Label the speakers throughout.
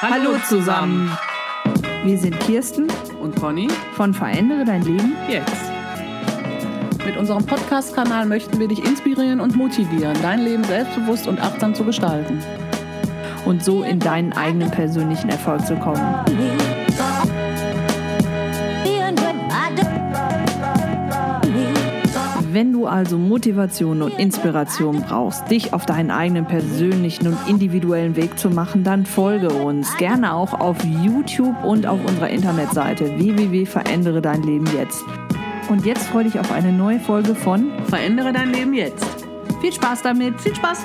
Speaker 1: Hallo zusammen.
Speaker 2: Wir sind Kirsten
Speaker 1: Und Conny,
Speaker 2: von Verändere dein Leben.
Speaker 1: jetzt. Mit unserem Podcast-Kanal möchten wir dich inspirieren und motivieren, dein Leben selbstbewusst und achtsam zu gestalten.
Speaker 2: und so in deinen eigenen persönlichen Erfolg zu kommen. Wenn du also Motivation und Inspiration brauchst, dich auf deinen eigenen persönlichen und individuellen Weg zu machen, dann folge uns gerne auch auf YouTube und auf unserer Internetseite www.verändere dein Leben jetzt. Und jetzt freue dich auf eine neue Folge von
Speaker 1: Verändere dein Leben jetzt.
Speaker 2: Viel Spaß damit.
Speaker 1: Viel Spaß!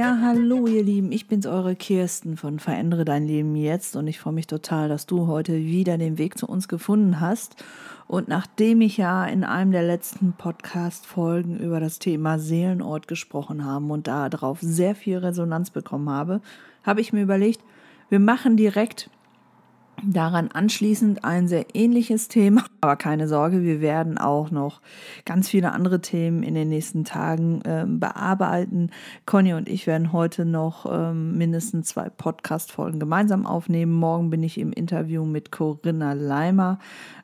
Speaker 2: Ja, hallo ihr Lieben, ich bin's eure Kirsten von Verändere dein Leben jetzt und ich freue mich total, dass du heute wieder den Weg zu uns gefunden hast. Und nachdem ich ja in einem der letzten Podcast-Folgen über das Thema Seelenort gesprochen habe und darauf sehr viel Resonanz bekommen habe, habe ich mir überlegt, wir machen direkt Daran anschließend ein sehr ähnliches Thema, aber keine Sorge, wir werden auch noch ganz viele andere Themen in den nächsten Tagen ähm, bearbeiten. Conny und ich werden heute noch ähm, mindestens zwei Podcast-Folgen gemeinsam aufnehmen. Morgen bin ich im Interview mit Corinna Leimer,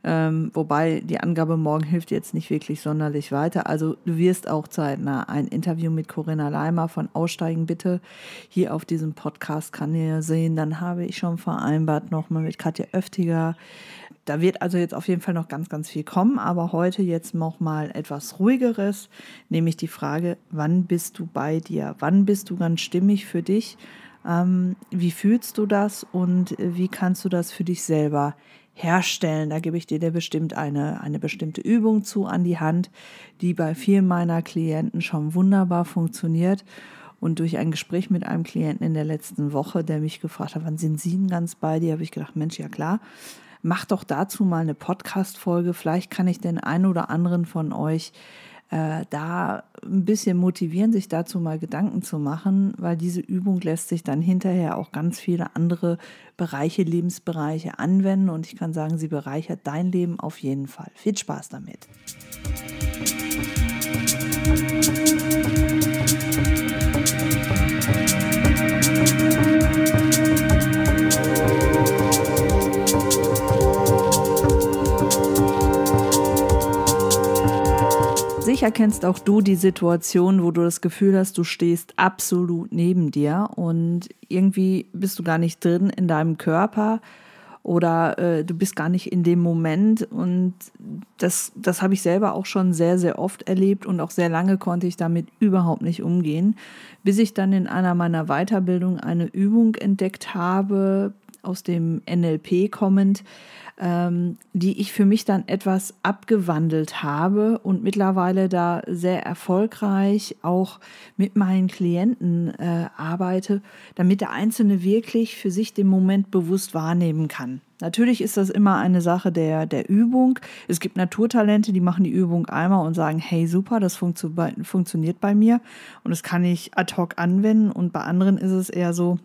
Speaker 2: ähm, wobei die Angabe morgen hilft jetzt nicht wirklich sonderlich weiter. Also du wirst auch zeitnah ein Interview mit Corinna Leimer von Aussteigen bitte hier auf diesem Podcast-Kanal sehen. Dann habe ich schon vereinbart nochmal mit Katja Öftiger. Da wird also jetzt auf jeden Fall noch ganz, ganz viel kommen, aber heute jetzt noch mal etwas ruhigeres, nämlich die Frage, wann bist du bei dir? Wann bist du ganz stimmig für dich? Ähm, wie fühlst du das und wie kannst du das für dich selber herstellen? Da gebe ich dir bestimmt eine, eine bestimmte Übung zu an die Hand, die bei vielen meiner Klienten schon wunderbar funktioniert. Und durch ein Gespräch mit einem Klienten in der letzten Woche, der mich gefragt hat, wann sind Sie denn ganz bei dir, habe ich gedacht, Mensch, ja klar, mach doch dazu mal eine Podcast-Folge. Vielleicht kann ich den einen oder anderen von euch äh, da ein bisschen motivieren, sich dazu mal Gedanken zu machen, weil diese Übung lässt sich dann hinterher auch ganz viele andere Bereiche, Lebensbereiche anwenden. Und ich kann sagen, sie bereichert dein Leben auf jeden Fall. Viel Spaß damit. Sicher kennst auch du die Situation, wo du das Gefühl hast, du stehst absolut neben dir und irgendwie bist du gar nicht drin in deinem Körper oder äh, du bist gar nicht in dem Moment. Und das, das habe ich selber auch schon sehr, sehr oft erlebt und auch sehr lange konnte ich damit überhaupt nicht umgehen, bis ich dann in einer meiner Weiterbildungen eine Übung entdeckt habe, aus dem NLP kommend, ähm, die ich für mich dann etwas abgewandelt habe und mittlerweile da sehr erfolgreich auch mit meinen Klienten äh, arbeite, damit der Einzelne wirklich für sich den Moment bewusst wahrnehmen kann. Natürlich ist das immer eine Sache der, der Übung. Es gibt Naturtalente, die machen die Übung einmal und sagen, hey super, das funktio funktioniert bei mir und das kann ich ad hoc anwenden. Und bei anderen ist es eher so,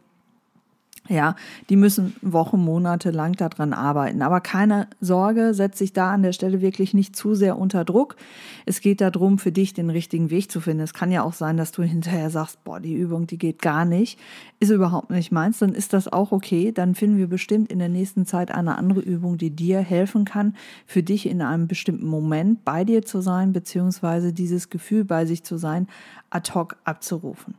Speaker 2: ja, die müssen Wochen, Monate lang daran arbeiten. Aber keine Sorge, setz dich da an der Stelle wirklich nicht zu sehr unter Druck. Es geht darum, für dich den richtigen Weg zu finden. Es kann ja auch sein, dass du hinterher sagst, boah, die Übung, die geht gar nicht, ist überhaupt nicht meins. Dann ist das auch okay. Dann finden wir bestimmt in der nächsten Zeit eine andere Übung, die dir helfen kann, für dich in einem bestimmten Moment bei dir zu sein, beziehungsweise dieses Gefühl bei sich zu sein, ad hoc abzurufen.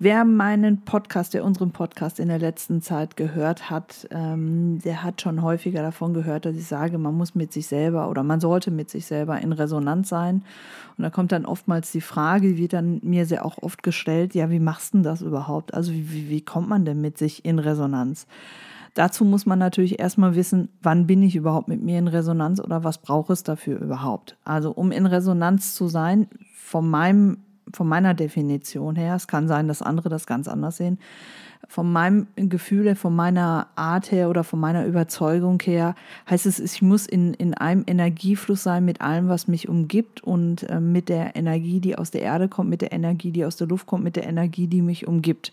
Speaker 2: Wer meinen Podcast, der unseren Podcast in der letzten Zeit gehört hat, ähm, der hat schon häufiger davon gehört, dass ich sage, man muss mit sich selber oder man sollte mit sich selber in Resonanz sein. Und da kommt dann oftmals die Frage, die wird dann mir sehr auch oft gestellt, ja, wie machst du das überhaupt? Also wie, wie, wie kommt man denn mit sich in Resonanz? Dazu muss man natürlich erstmal wissen, wann bin ich überhaupt mit mir in Resonanz oder was braucht es dafür überhaupt? Also um in Resonanz zu sein, von meinem von meiner Definition her, es kann sein, dass andere das ganz anders sehen, von meinem Gefühl her, von meiner Art her oder von meiner Überzeugung her, heißt es, ich muss in, in einem Energiefluss sein mit allem, was mich umgibt und äh, mit der Energie, die aus der Erde kommt, mit der Energie, die aus der Luft kommt, mit der Energie, die mich umgibt.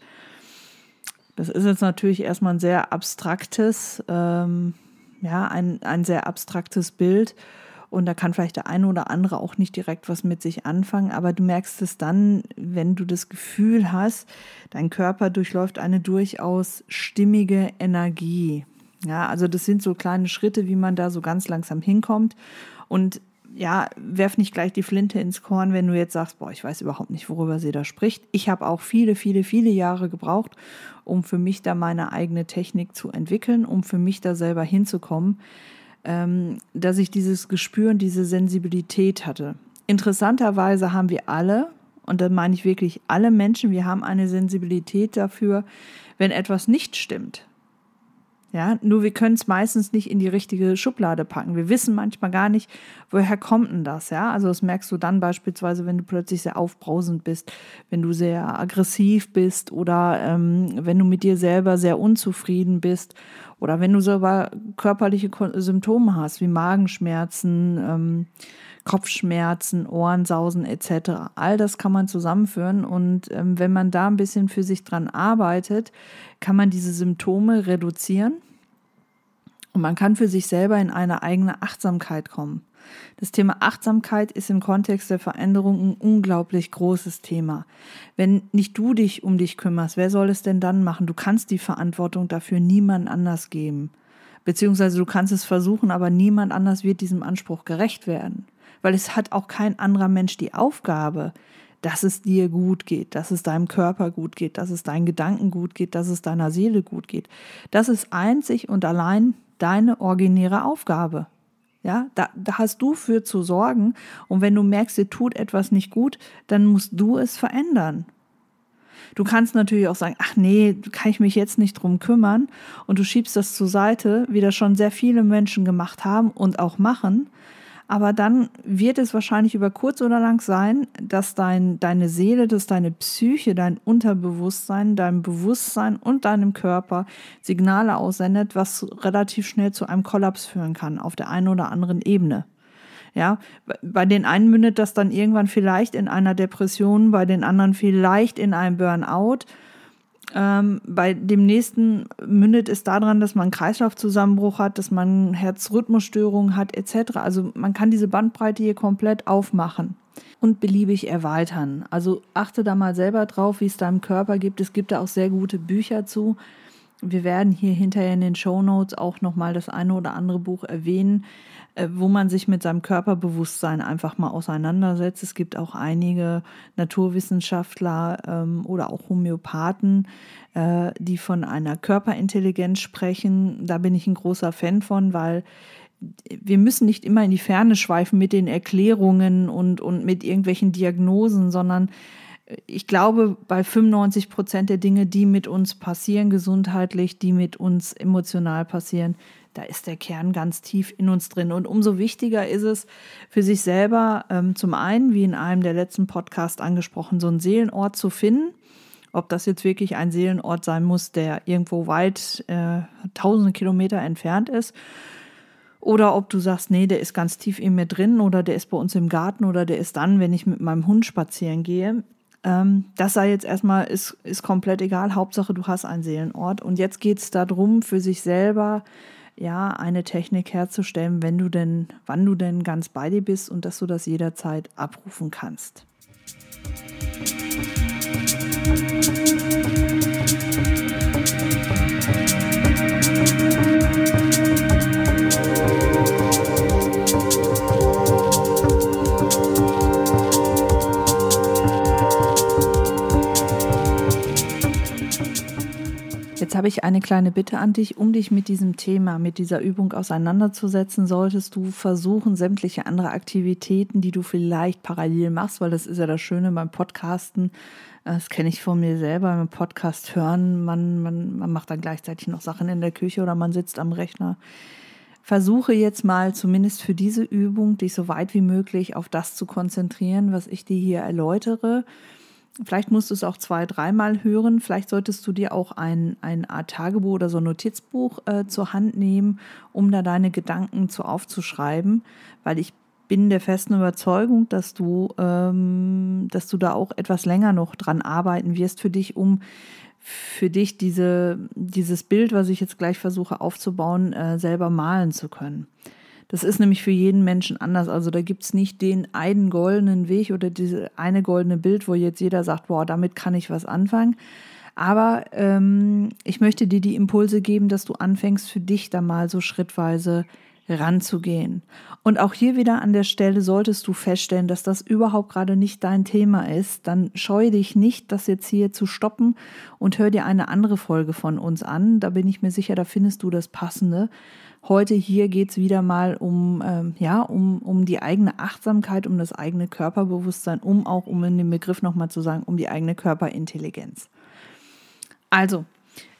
Speaker 2: Das ist jetzt natürlich erstmal ein sehr abstraktes, ähm, ja, ein, ein sehr abstraktes Bild. Und da kann vielleicht der eine oder andere auch nicht direkt was mit sich anfangen, aber du merkst es dann, wenn du das Gefühl hast, dein Körper durchläuft eine durchaus stimmige Energie. Ja, also das sind so kleine Schritte, wie man da so ganz langsam hinkommt. Und ja, werf nicht gleich die Flinte ins Korn, wenn du jetzt sagst, boah, ich weiß überhaupt nicht, worüber sie da spricht. Ich habe auch viele, viele, viele Jahre gebraucht, um für mich da meine eigene Technik zu entwickeln, um für mich da selber hinzukommen ähm, dass ich dieses Gespür und diese Sensibilität hatte. Interessanterweise haben wir alle, und da meine ich wirklich alle Menschen, wir haben eine Sensibilität dafür, wenn etwas nicht stimmt. Ja, nur wir können es meistens nicht in die richtige Schublade packen. Wir wissen manchmal gar nicht, woher kommt denn das, ja? Also das merkst du dann beispielsweise, wenn du plötzlich sehr aufbrausend bist, wenn du sehr aggressiv bist oder ähm, wenn du mit dir selber sehr unzufrieden bist oder wenn du sogar körperliche Symptome hast, wie Magenschmerzen, ähm, Kopfschmerzen, Ohrensausen etc. All das kann man zusammenführen und ähm, wenn man da ein bisschen für sich dran arbeitet, kann man diese Symptome reduzieren und man kann für sich selber in eine eigene Achtsamkeit kommen. Das Thema Achtsamkeit ist im Kontext der Veränderung ein unglaublich großes Thema. Wenn nicht du dich um dich kümmerst, wer soll es denn dann machen? Du kannst die Verantwortung dafür niemand anders geben. Beziehungsweise du kannst es versuchen, aber niemand anders wird diesem Anspruch gerecht werden weil es hat auch kein anderer Mensch die Aufgabe, dass es dir gut geht, dass es deinem Körper gut geht, dass es deinen Gedanken gut geht, dass es deiner Seele gut geht. Das ist einzig und allein deine originäre Aufgabe. Ja, da, da hast du für zu sorgen. Und wenn du merkst, dir tut etwas nicht gut, dann musst du es verändern. Du kannst natürlich auch sagen, ach nee, kann ich mich jetzt nicht drum kümmern. Und du schiebst das zur Seite, wie das schon sehr viele Menschen gemacht haben und auch machen. Aber dann wird es wahrscheinlich über kurz oder lang sein, dass dein, deine Seele, dass deine Psyche, dein Unterbewusstsein, deinem Bewusstsein und deinem Körper Signale aussendet, was relativ schnell zu einem Kollaps führen kann auf der einen oder anderen Ebene. Ja, bei den einen mündet das dann irgendwann vielleicht in einer Depression, bei den anderen vielleicht in einem Burnout ähm, bei dem nächsten mündet es daran, dass man Kreislaufzusammenbruch hat, dass man Herzrhythmusstörungen hat, etc. Also man kann diese Bandbreite hier komplett aufmachen und beliebig erweitern. Also achte da mal selber drauf, wie es deinem Körper gibt. Es gibt da auch sehr gute Bücher zu. Wir werden hier hinterher in den Show Notes auch nochmal das eine oder andere Buch erwähnen, äh, wo man sich mit seinem Körperbewusstsein einfach mal auseinandersetzt. Es gibt auch einige Naturwissenschaftler ähm, oder auch Homöopathen, äh, die von einer Körperintelligenz sprechen. Da bin ich ein großer Fan von, weil wir müssen nicht immer in die Ferne schweifen mit den Erklärungen und, und mit irgendwelchen Diagnosen, sondern äh, ich glaube, bei 95 Prozent der Dinge, die mit uns passieren, gesundheitlich, die mit uns emotional passieren, da ist der Kern ganz tief in uns drin. Und umso wichtiger ist es für sich selber, ähm, zum einen, wie in einem der letzten Podcasts angesprochen, so einen Seelenort zu finden. Ob das jetzt wirklich ein Seelenort sein muss, der irgendwo weit äh, tausende Kilometer entfernt ist. Oder ob du sagst, nee, der ist ganz tief in mir drin oder der ist bei uns im Garten oder der ist dann, wenn ich mit meinem Hund spazieren gehe. Ähm, das sei jetzt erstmal, ist, ist komplett egal. Hauptsache, du hast einen Seelenort. Und jetzt geht es darum, für sich selber ja, eine Technik herzustellen, wenn du denn, wann du denn ganz bei dir bist und dass du das jederzeit abrufen kannst. Jetzt habe ich eine kleine Bitte an dich, um dich mit diesem Thema, mit dieser Übung auseinanderzusetzen, solltest du versuchen, sämtliche andere Aktivitäten, die du vielleicht parallel machst, weil das ist ja das Schöne beim Podcasten, das kenne ich von mir selber, beim Podcast hören, man, man, man macht dann gleichzeitig noch Sachen in der Küche oder man sitzt am Rechner. Versuche jetzt mal zumindest für diese Übung dich so weit wie möglich auf das zu konzentrieren, was ich dir hier erläutere Vielleicht musst du es auch zwei, dreimal hören. Vielleicht solltest du dir auch ein, ein Art Tagebuch oder so ein Notizbuch äh, zur Hand nehmen, um da deine Gedanken zu aufzuschreiben, weil ich bin der festen Überzeugung, dass du, ähm, dass du da auch etwas länger noch dran arbeiten wirst für dich, um für dich diese, dieses Bild, was ich jetzt gleich versuche aufzubauen, äh, selber malen zu können. Das ist nämlich für jeden Menschen anders. Also da gibt es nicht den einen goldenen Weg oder diese eine goldene Bild, wo jetzt jeder sagt, boah, damit kann ich was anfangen. Aber ähm, ich möchte dir die Impulse geben, dass du anfängst, für dich da mal so schrittweise ranzugehen. Und auch hier wieder an der Stelle solltest du feststellen, dass das überhaupt gerade nicht dein Thema ist, dann scheue dich nicht, das jetzt hier zu stoppen und hör dir eine andere Folge von uns an. Da bin ich mir sicher, da findest du das Passende. Heute hier geht es wieder mal um, ähm, ja, um, um die eigene Achtsamkeit, um das eigene Körperbewusstsein, um auch, um in dem Begriff nochmal zu sagen, um die eigene Körperintelligenz. Also,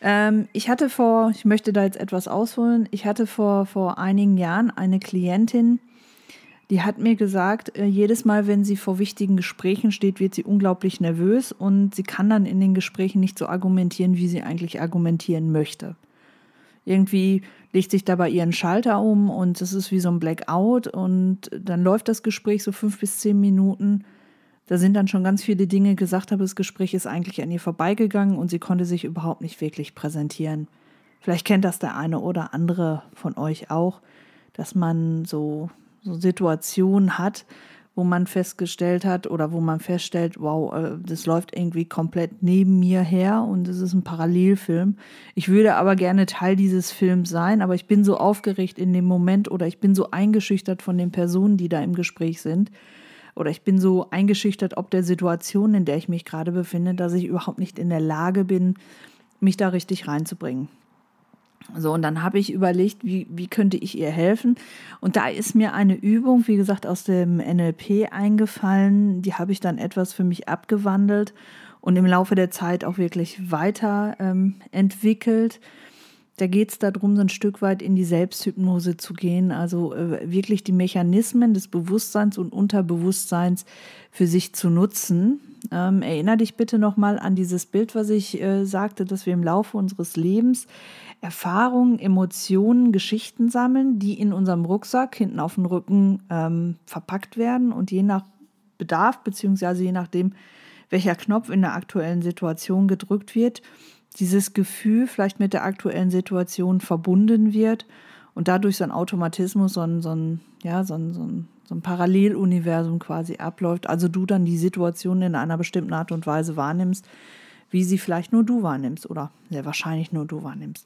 Speaker 2: ähm, ich hatte vor, ich möchte da jetzt etwas ausholen, ich hatte vor, vor einigen Jahren eine Klientin, die hat mir gesagt, äh, jedes Mal, wenn sie vor wichtigen Gesprächen steht, wird sie unglaublich nervös und sie kann dann in den Gesprächen nicht so argumentieren, wie sie eigentlich argumentieren möchte. Irgendwie legt sich dabei ihren Schalter um und es ist wie so ein Blackout und dann läuft das Gespräch so fünf bis zehn Minuten. Da sind dann schon ganz viele Dinge gesagt, aber das Gespräch ist eigentlich an ihr vorbeigegangen und sie konnte sich überhaupt nicht wirklich präsentieren. Vielleicht kennt das der eine oder andere von euch auch, dass man so, so Situationen hat, wo man festgestellt hat oder wo man feststellt, wow, äh, das läuft irgendwie komplett neben mir her und es ist ein Parallelfilm. Ich würde aber gerne Teil dieses Films sein, aber ich bin so aufgeregt in dem Moment oder ich bin so eingeschüchtert von den Personen, die da im Gespräch sind. Oder ich bin so eingeschüchtert ob der Situation, in der ich mich gerade befinde, dass ich überhaupt nicht in der Lage bin, mich da richtig reinzubringen. So, und dann habe ich überlegt, wie, wie könnte ich ihr helfen? Und da ist mir eine Übung, wie gesagt, aus dem NLP eingefallen. Die habe ich dann etwas für mich abgewandelt und im Laufe der Zeit auch wirklich weiter ähm, entwickelt. Da geht es darum, so ein Stück weit in die Selbsthypnose zu gehen, also äh, wirklich die Mechanismen des Bewusstseins und Unterbewusstseins für sich zu nutzen. Ähm, erinner dich bitte nochmal an dieses Bild, was ich äh, sagte, dass wir im Laufe unseres Lebens Erfahrungen, Emotionen, Geschichten sammeln, die in unserem Rucksack hinten auf dem Rücken ähm, verpackt werden und je nach Bedarf, beziehungsweise je nachdem, welcher Knopf in der aktuellen Situation gedrückt wird, dieses Gefühl vielleicht mit der aktuellen Situation verbunden wird und dadurch so ein Automatismus, so ein, so ein, ja, so ein, so ein, so ein Paralleluniversum quasi abläuft. Also du dann die Situation in einer bestimmten Art und Weise wahrnimmst, wie sie vielleicht nur du wahrnimmst oder sehr wahrscheinlich nur du wahrnimmst.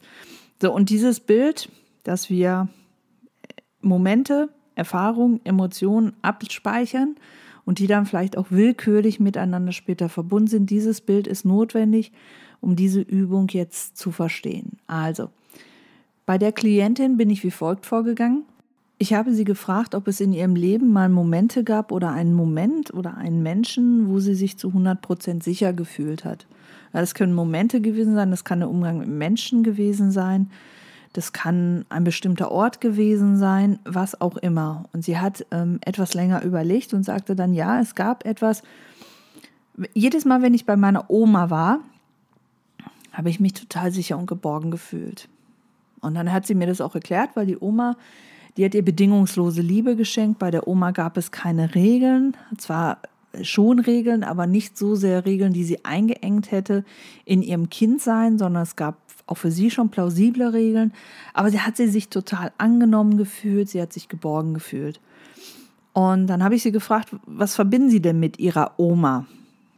Speaker 2: So, und dieses Bild, dass wir Momente, Erfahrungen, Emotionen abspeichern und die dann vielleicht auch willkürlich miteinander später verbunden sind, dieses Bild ist notwendig, um diese Übung jetzt zu verstehen. Also, bei der Klientin bin ich wie folgt vorgegangen. Ich habe sie gefragt, ob es in ihrem Leben mal Momente gab oder einen Moment oder einen Menschen, wo sie sich zu 100 Prozent sicher gefühlt hat. Das können Momente gewesen sein, das kann der Umgang mit Menschen gewesen sein, das kann ein bestimmter Ort gewesen sein, was auch immer. Und sie hat ähm, etwas länger überlegt und sagte dann, ja, es gab etwas. Jedes Mal, wenn ich bei meiner Oma war, habe ich mich total sicher und geborgen gefühlt. Und dann hat sie mir das auch erklärt, weil die Oma, die hat ihr bedingungslose Liebe geschenkt. Bei der Oma gab es keine Regeln. Zwar schon Regeln, aber nicht so sehr Regeln, die sie eingeengt hätte in ihrem Kindsein, sondern es gab auch für sie schon plausible Regeln. Aber sie hat sie sich total angenommen gefühlt, sie hat sich geborgen gefühlt. Und dann habe ich sie gefragt, was verbinden Sie denn mit Ihrer Oma?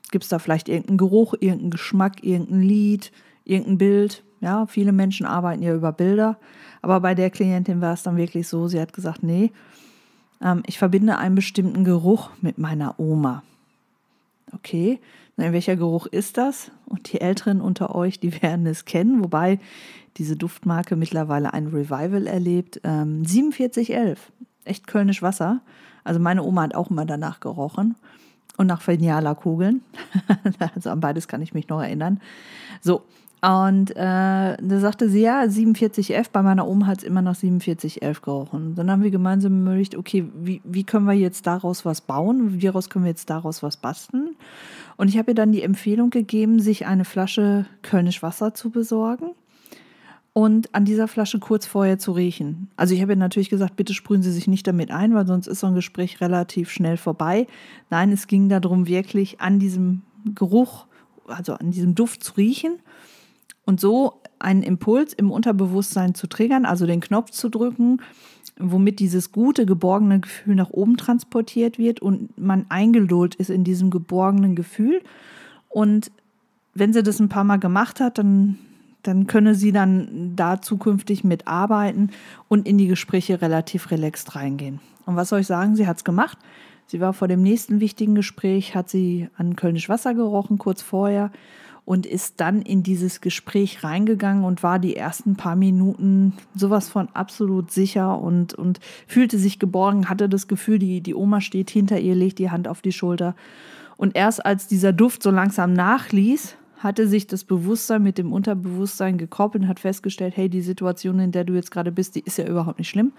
Speaker 2: Gibt es da vielleicht irgendeinen Geruch, irgendeinen Geschmack, irgendein Lied, irgendein Bild? Ja, viele Menschen arbeiten ja über Bilder. Aber bei der Klientin war es dann wirklich so, sie hat gesagt, nee, ähm, ich verbinde einen bestimmten Geruch mit meiner Oma. Okay, welcher Geruch ist das? Und die Älteren unter euch, die werden es kennen, wobei diese Duftmarke mittlerweile ein Revival erlebt. Ähm, 4711, echt Kölnisch Wasser. Also meine Oma hat auch immer danach gerochen und nach Feniala-Kugeln. also an beides kann ich mich noch erinnern. So, und äh, da sagte sie, ja, 4711, bei meiner Oma hat es immer nach 4711 gerochen. Dann haben wir gemeinsam überlegt, okay, wie, wie können wir jetzt daraus was bauen? Wie können wir jetzt daraus was basteln? Und ich habe ihr dann die Empfehlung gegeben, sich eine Flasche Kölnisch Wasser zu besorgen und an dieser Flasche kurz vorher zu riechen. Also ich habe ihr natürlich gesagt, bitte sprühen Sie sich nicht damit ein, weil sonst ist so ein Gespräch relativ schnell vorbei. Nein, es ging darum, wirklich an diesem Geruch, also an diesem Duft zu riechen und so einen Impuls im Unterbewusstsein zu triggern, also den Knopf zu drücken womit dieses gute, geborgene Gefühl nach oben transportiert wird und man eingelullt ist in diesem geborgenen Gefühl. Und wenn sie das ein paar Mal gemacht hat, dann, dann könne sie dann da zukünftig mitarbeiten und in die Gespräche relativ relaxed reingehen. Und was soll ich sagen? Sie hat es gemacht. Sie war vor dem nächsten wichtigen Gespräch, hat sie an Kölnisch Wasser gerochen, kurz vorher und ist dann in dieses Gespräch reingegangen und war die ersten paar Minuten sowas von absolut sicher und, und fühlte sich geborgen, hatte das Gefühl, die, die Oma steht hinter ihr, legt die Hand auf die Schulter. Und erst als dieser Duft so langsam nachließ, hatte sich das Bewusstsein mit dem Unterbewusstsein gekoppelt und hat festgestellt, hey, die Situation, in der du jetzt gerade bist, die ist ja überhaupt nicht schlimm.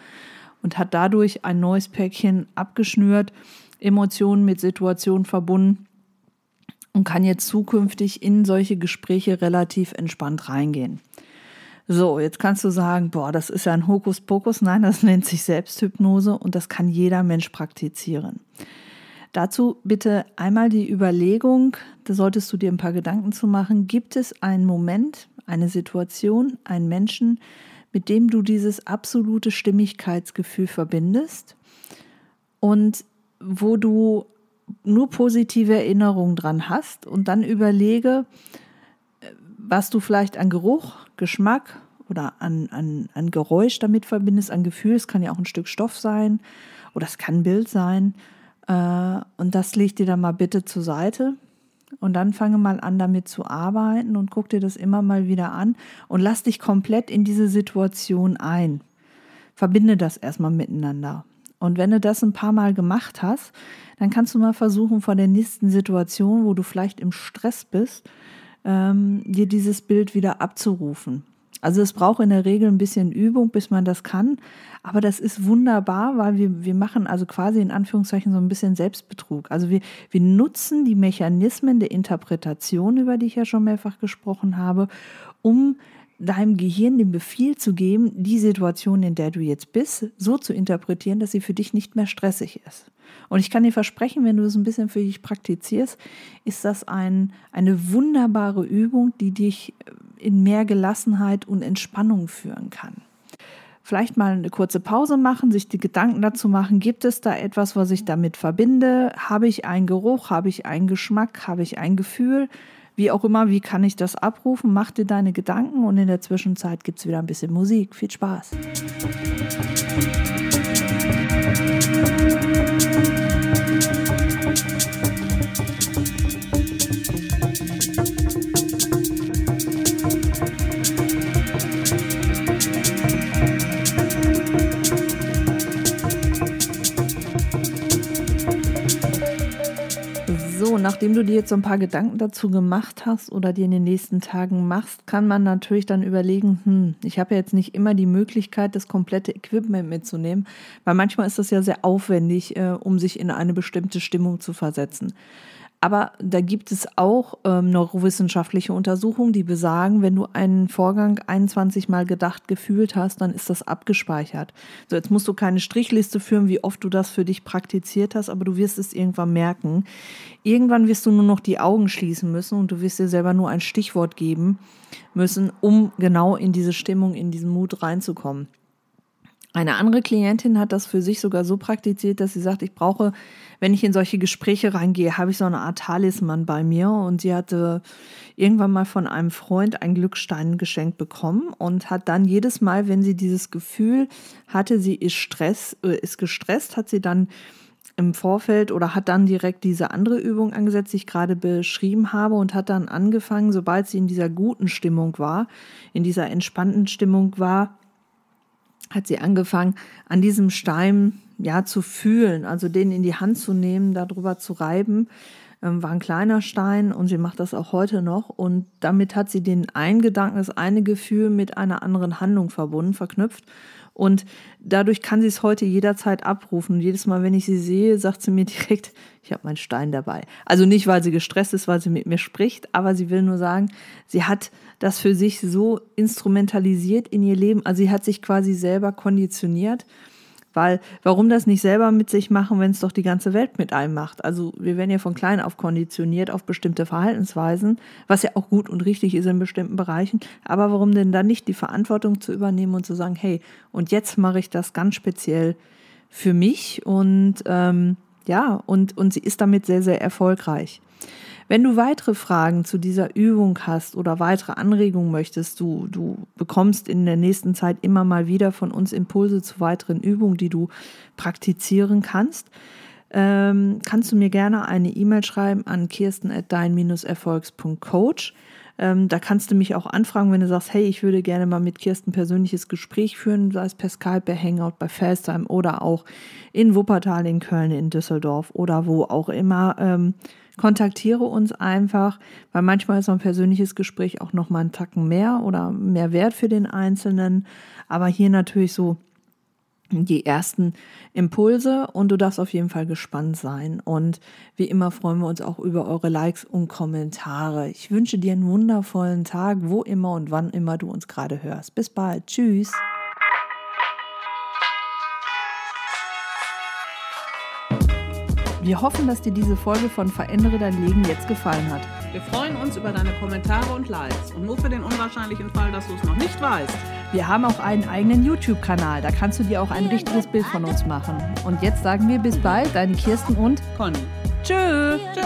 Speaker 2: Und hat dadurch ein neues Päckchen abgeschnürt, Emotionen mit Situationen verbunden und kann jetzt zukünftig in solche Gespräche relativ entspannt reingehen. So, jetzt kannst du sagen, boah, das ist ja ein Hokuspokus. Nein, das nennt sich Selbsthypnose und das kann jeder Mensch praktizieren. Dazu bitte einmal die Überlegung, da solltest du dir ein paar Gedanken zu machen, gibt es einen Moment, eine Situation, einen Menschen, mit dem du dieses absolute Stimmigkeitsgefühl verbindest und wo du nur positive Erinnerungen dran hast und dann überlege, was du vielleicht an Geruch, Geschmack oder an, an, an Geräusch damit verbindest, an Gefühl. Es kann ja auch ein Stück Stoff sein oder es kann ein Bild sein. Äh, und das leg dir dann mal bitte zur Seite. Und dann fange mal an, damit zu arbeiten und guck dir das immer mal wieder an und lass dich komplett in diese Situation ein. Verbinde das erstmal miteinander. Und wenn du das ein paar Mal gemacht hast, dann kannst du mal versuchen, vor der nächsten Situation, wo du vielleicht im Stress bist, ähm, dir dieses Bild wieder abzurufen. Also es braucht in der Regel ein bisschen Übung, bis man das kann. Aber das ist wunderbar, weil wir, wir machen also quasi in Anführungszeichen so ein bisschen Selbstbetrug. Also wir, wir nutzen die Mechanismen der Interpretation, über die ich ja schon mehrfach gesprochen habe, um deinem Gehirn den Befehl zu geben, die Situation, in der du jetzt bist, so zu interpretieren, dass sie für dich nicht mehr stressig ist. Und ich kann dir versprechen, wenn du es ein bisschen für dich praktizierst, ist das ein, eine wunderbare Übung, die dich in mehr Gelassenheit und Entspannung führen kann. Vielleicht mal eine kurze Pause machen, sich die Gedanken dazu machen, gibt es da etwas, was ich damit verbinde? Habe ich einen Geruch? Habe ich einen Geschmack? Habe ich ein Gefühl? Wie auch immer, wie kann ich das abrufen? Mach dir deine Gedanken und in der Zwischenzeit gibt es wieder ein bisschen Musik. Viel Spaß. Nachdem du dir jetzt so ein paar Gedanken dazu gemacht hast oder dir in den nächsten Tagen machst, kann man natürlich dann überlegen, hm, ich habe ja jetzt nicht immer die Möglichkeit, das komplette Equipment mitzunehmen, weil manchmal ist das ja sehr aufwendig, äh, um sich in eine bestimmte Stimmung zu versetzen. Aber da gibt es auch ähm, neurowissenschaftliche Untersuchungen, die besagen, wenn du einen Vorgang 21 Mal gedacht, gefühlt hast, dann ist das abgespeichert. So, jetzt musst du keine Strichliste führen, wie oft du das für dich praktiziert hast, aber du wirst es irgendwann merken. Irgendwann wirst du nur noch die Augen schließen müssen und du wirst dir selber nur ein Stichwort geben müssen, um genau in diese Stimmung, in diesen Mut reinzukommen. Eine andere Klientin hat das für sich sogar so praktiziert, dass sie sagt, ich brauche, wenn ich in solche Gespräche reingehe, habe ich so eine Art Talisman bei mir. Und sie hatte irgendwann mal von einem Freund einen Glückstein geschenkt bekommen und hat dann jedes Mal, wenn sie dieses Gefühl hatte, sie ist Stress, äh, ist gestresst, hat sie dann im Vorfeld oder hat dann direkt diese andere Übung angesetzt, die ich gerade beschrieben habe und hat dann angefangen, sobald sie in dieser guten Stimmung war, in dieser entspannten Stimmung war, hat sie angefangen, an diesem Stein ja zu fühlen, also den in die Hand zu nehmen, darüber zu reiben. Ähm, war ein kleiner Stein und sie macht das auch heute noch. Und damit hat sie den einen Gedanken, das eine Gefühl mit einer anderen Handlung verbunden, verknüpft. Und dadurch kann sie es heute jederzeit abrufen. Und jedes Mal, wenn ich sie sehe, sagt sie mir direkt, ich habe meinen Stein dabei. Also nicht, weil sie gestresst ist, weil sie mit mir spricht, aber sie will nur sagen, sie hat das für sich so instrumentalisiert in ihr Leben. Also sie hat sich quasi selber konditioniert, Weil warum das nicht selber mit sich machen, wenn es doch die ganze Welt mit einem macht? Also wir werden ja von klein auf konditioniert auf bestimmte Verhaltensweisen, was ja auch gut und richtig ist in bestimmten Bereichen. Aber warum denn dann nicht die Verantwortung zu übernehmen und zu sagen, hey, und jetzt mache ich das ganz speziell für mich und ähm, ja, und, und sie ist damit sehr, sehr erfolgreich. Wenn du weitere Fragen zu dieser Übung hast oder weitere Anregungen möchtest, du, du bekommst in der nächsten Zeit immer mal wieder von uns Impulse zu weiteren Übungen, die du praktizieren kannst, ähm, kannst du mir gerne eine E-Mail schreiben an kirsten.dein-erfolgs.coach. Ähm, da kannst du mich auch anfragen, wenn du sagst, hey, ich würde gerne mal mit Kirsten persönliches Gespräch führen, sei es per Skype, per Hangout, bei FaceTime oder auch in Wuppertal, in Köln, in Düsseldorf oder wo auch immer. Ähm, kontaktiere uns einfach, weil manchmal ist so ein persönliches Gespräch auch noch mal einen Tacken mehr oder mehr wert für den Einzelnen. Aber hier natürlich so die ersten Impulse und du darfst auf jeden Fall gespannt sein. Und wie immer freuen wir uns auch über eure Likes und Kommentare. Ich wünsche dir einen wundervollen Tag, wo immer und wann immer du uns gerade hörst. Bis bald. Tschüss. Wir hoffen, dass dir diese Folge von Verändere dein Leben jetzt gefallen hat.
Speaker 1: Wir freuen uns über deine Kommentare und Likes. Und nur für den unwahrscheinlichen Fall, dass du es noch nicht weißt.
Speaker 2: Wir haben auch einen eigenen YouTube-Kanal. Da kannst du dir auch ein richtiges Bild von uns machen. Und jetzt sagen wir bis bald, deine Kirsten und
Speaker 1: Conny.
Speaker 2: Tschö.
Speaker 1: Tschö.